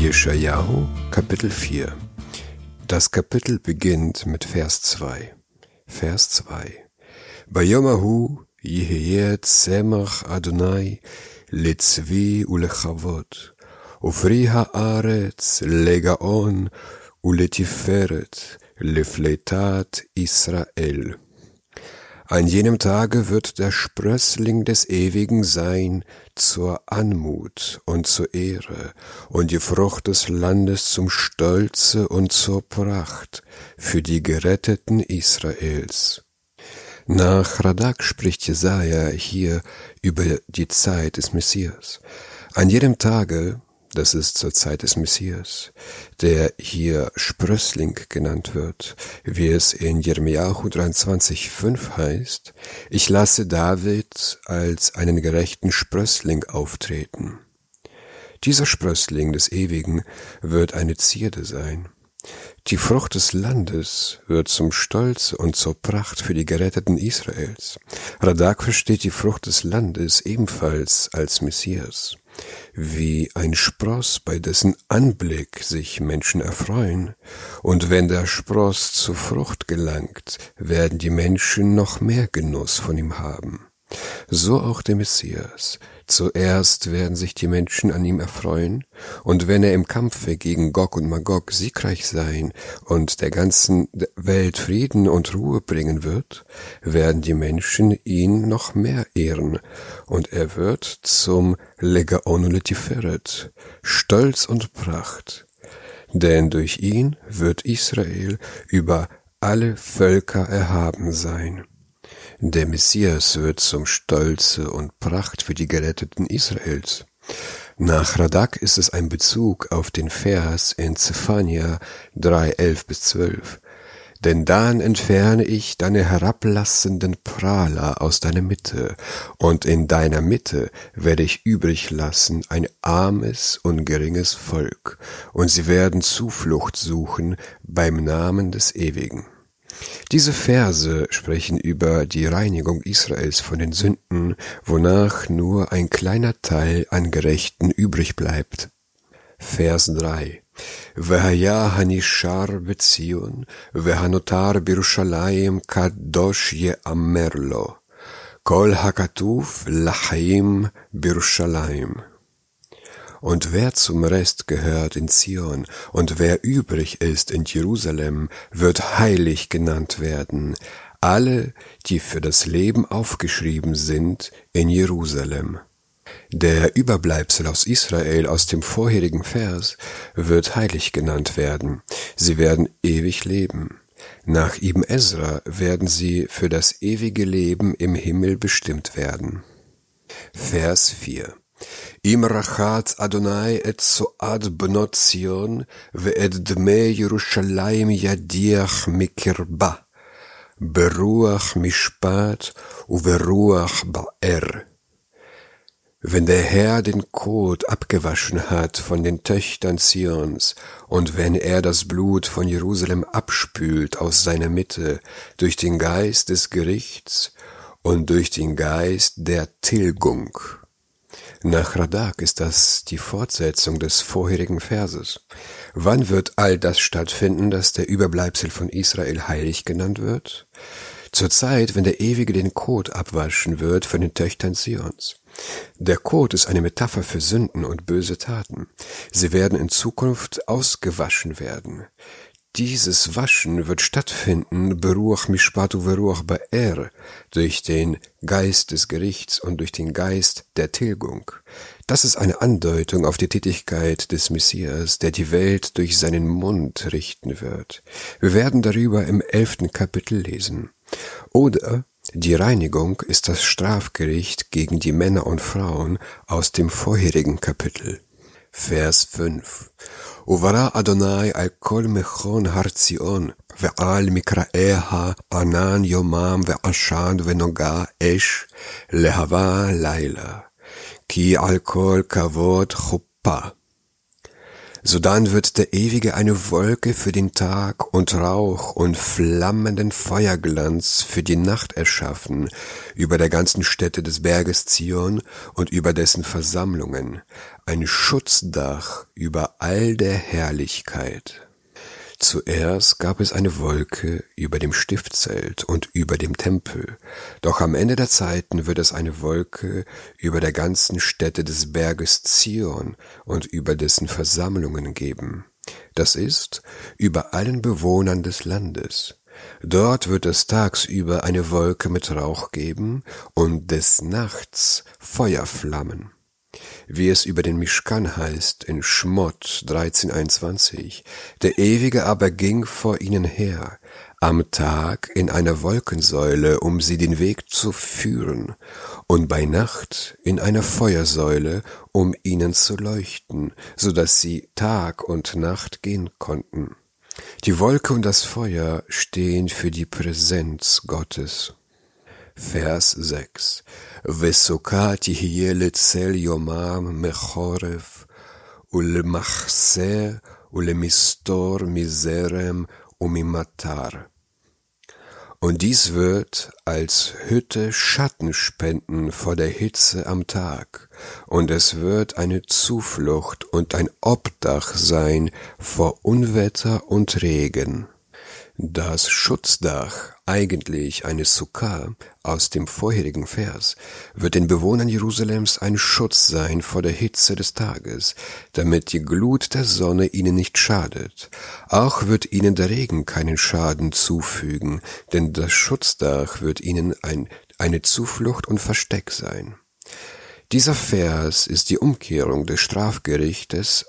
Jeschajahu, Kapitel 4 Das Kapitel beginnt mit Vers 2. Vers 2 Bayomahu Yeheyet Semach Adonai Letzvi Ulechavot Ufri Haaretz Legaon Uletiferet Lefletat Israel an jenem Tage wird der Sprössling des Ewigen sein zur Anmut und zur Ehre und die Frucht des Landes zum Stolze und zur Pracht für die Geretteten Israels. Nach Radak spricht Jesaja hier über die Zeit des Messias. An jedem Tage das ist zur Zeit des Messias, der hier Sprössling genannt wird, wie es in Jeremiahu 23,5 heißt, ich lasse David als einen gerechten Sprössling auftreten. Dieser Sprössling des Ewigen wird eine Zierde sein. Die Frucht des Landes wird zum Stolz und zur Pracht für die Geretteten Israels. Radak versteht die Frucht des Landes ebenfalls als Messias wie ein Spross, bei dessen Anblick sich Menschen erfreuen, und wenn der Spross zur Frucht gelangt, werden die Menschen noch mehr Genuss von ihm haben. So auch der Messias. Zuerst werden sich die Menschen an ihm erfreuen, und wenn er im Kampfe gegen Gog und Magog siegreich sein und der ganzen Welt Frieden und Ruhe bringen wird, werden die Menschen ihn noch mehr ehren, und er wird zum Legaon Letiferet, Stolz und Pracht. Denn durch ihn wird Israel über alle Völker erhaben sein. Der Messias wird zum Stolze und Pracht für die Geretteten Israels. Nach Radak ist es ein Bezug auf den Vers in Zephania 3, 11 bis 12. Denn dann entferne ich deine herablassenden Prahler aus deiner Mitte, und in deiner Mitte werde ich übrig lassen ein armes und geringes Volk, und sie werden Zuflucht suchen beim Namen des Ewigen. Diese Verse sprechen über die Reinigung Israels von den Sünden, wonach nur ein kleiner Teil an Gerechten übrig bleibt. Vers 3 והיה הנשאר בציון, והנותר בירושלים קדוש יאמר לו. כל הכתוב לחיים בירושלים. Und wer zum Rest gehört in Zion und wer übrig ist in Jerusalem, wird heilig genannt werden, alle, die für das Leben aufgeschrieben sind in Jerusalem. Der Überbleibsel aus Israel aus dem vorherigen Vers wird heilig genannt werden. Sie werden ewig leben. Nach Ibn Ezra werden sie für das ewige Leben im Himmel bestimmt werden. Vers 4 Imrachat Adonai et Soad bnot ve et dme Yerushalayim yadiach mikirba beruach mishpat uveruach ba'er. Wenn der Herr den Kot abgewaschen hat von den Töchtern Zions, und wenn er das Blut von Jerusalem abspült aus seiner Mitte durch den Geist des Gerichts und durch den Geist der Tilgung nach Radak ist das die Fortsetzung des vorherigen Verses. Wann wird all das stattfinden, dass der Überbleibsel von Israel heilig genannt wird? Zur Zeit, wenn der Ewige den Kot abwaschen wird von den Töchtern Zions. Der Kot ist eine Metapher für Sünden und böse Taten. Sie werden in Zukunft ausgewaschen werden. Dieses Waschen wird stattfinden, Beruach Mishpatu Veruach Ba'er, durch den Geist des Gerichts und durch den Geist der Tilgung. Das ist eine Andeutung auf die Tätigkeit des Messias, der die Welt durch seinen Mund richten wird. Wir werden darüber im elften Kapitel lesen. Oder die Reinigung ist das Strafgericht gegen die Männer und Frauen aus dem vorherigen Kapitel. Vers 5 וברא אדוני על כל מכון הר ציון, ועל מקראיה ענן יומם ועשן ונוגה אש, להבה לילה, כי על כל כבוד חופה. Sodann wird der Ewige eine Wolke für den Tag und Rauch und flammenden Feuerglanz für die Nacht erschaffen, über der ganzen Stätte des Berges Zion und über dessen Versammlungen, ein Schutzdach über all der Herrlichkeit. Zuerst gab es eine Wolke über dem Stiftzelt und über dem Tempel, doch am Ende der Zeiten wird es eine Wolke über der ganzen Stätte des Berges Zion und über dessen Versammlungen geben, das ist, über allen Bewohnern des Landes. Dort wird es tagsüber eine Wolke mit Rauch geben und des Nachts Feuerflammen wie es über den Mischkan heißt in Schmott 1321. Der Ewige aber ging vor ihnen her, am Tag in einer Wolkensäule, um sie den Weg zu führen, und bei Nacht in einer Feuersäule, um ihnen zu leuchten, so dass sie Tag und Nacht gehen konnten. Die Wolke und das Feuer stehen für die Präsenz Gottes. Vers 6 וסוכה תהיה לצל יומם מחורף, ולמחסה ולמסתור מזרם וממטר. Und dies wird als Hütte Schatten spenden vor der Hitze am Tag, und es wird eine Zuflucht und ein Obdach sein vor Unwetter und Regen. Das Schutzdach, eigentlich eine Sukkah aus dem vorherigen Vers, wird den Bewohnern Jerusalems ein Schutz sein vor der Hitze des Tages, damit die Glut der Sonne ihnen nicht schadet. Auch wird ihnen der Regen keinen Schaden zufügen, denn das Schutzdach wird ihnen ein, eine Zuflucht und Versteck sein. Dieser Vers ist die Umkehrung des Strafgerichtes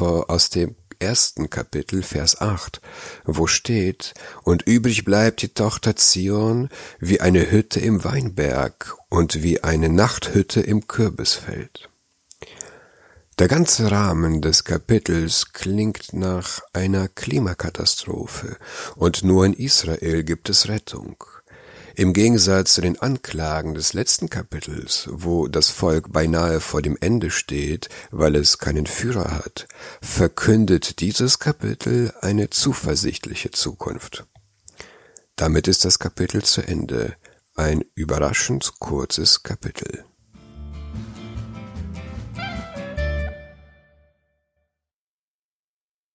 aus dem ersten Kapitel, Vers 8, wo steht, und übrig bleibt die Tochter Zion wie eine Hütte im Weinberg und wie eine Nachthütte im Kürbisfeld. Der ganze Rahmen des Kapitels klingt nach einer Klimakatastrophe, und nur in Israel gibt es Rettung. Im Gegensatz zu den Anklagen des letzten Kapitels, wo das Volk beinahe vor dem Ende steht, weil es keinen Führer hat, verkündet dieses Kapitel eine zuversichtliche Zukunft. Damit ist das Kapitel zu Ende, ein überraschend kurzes Kapitel.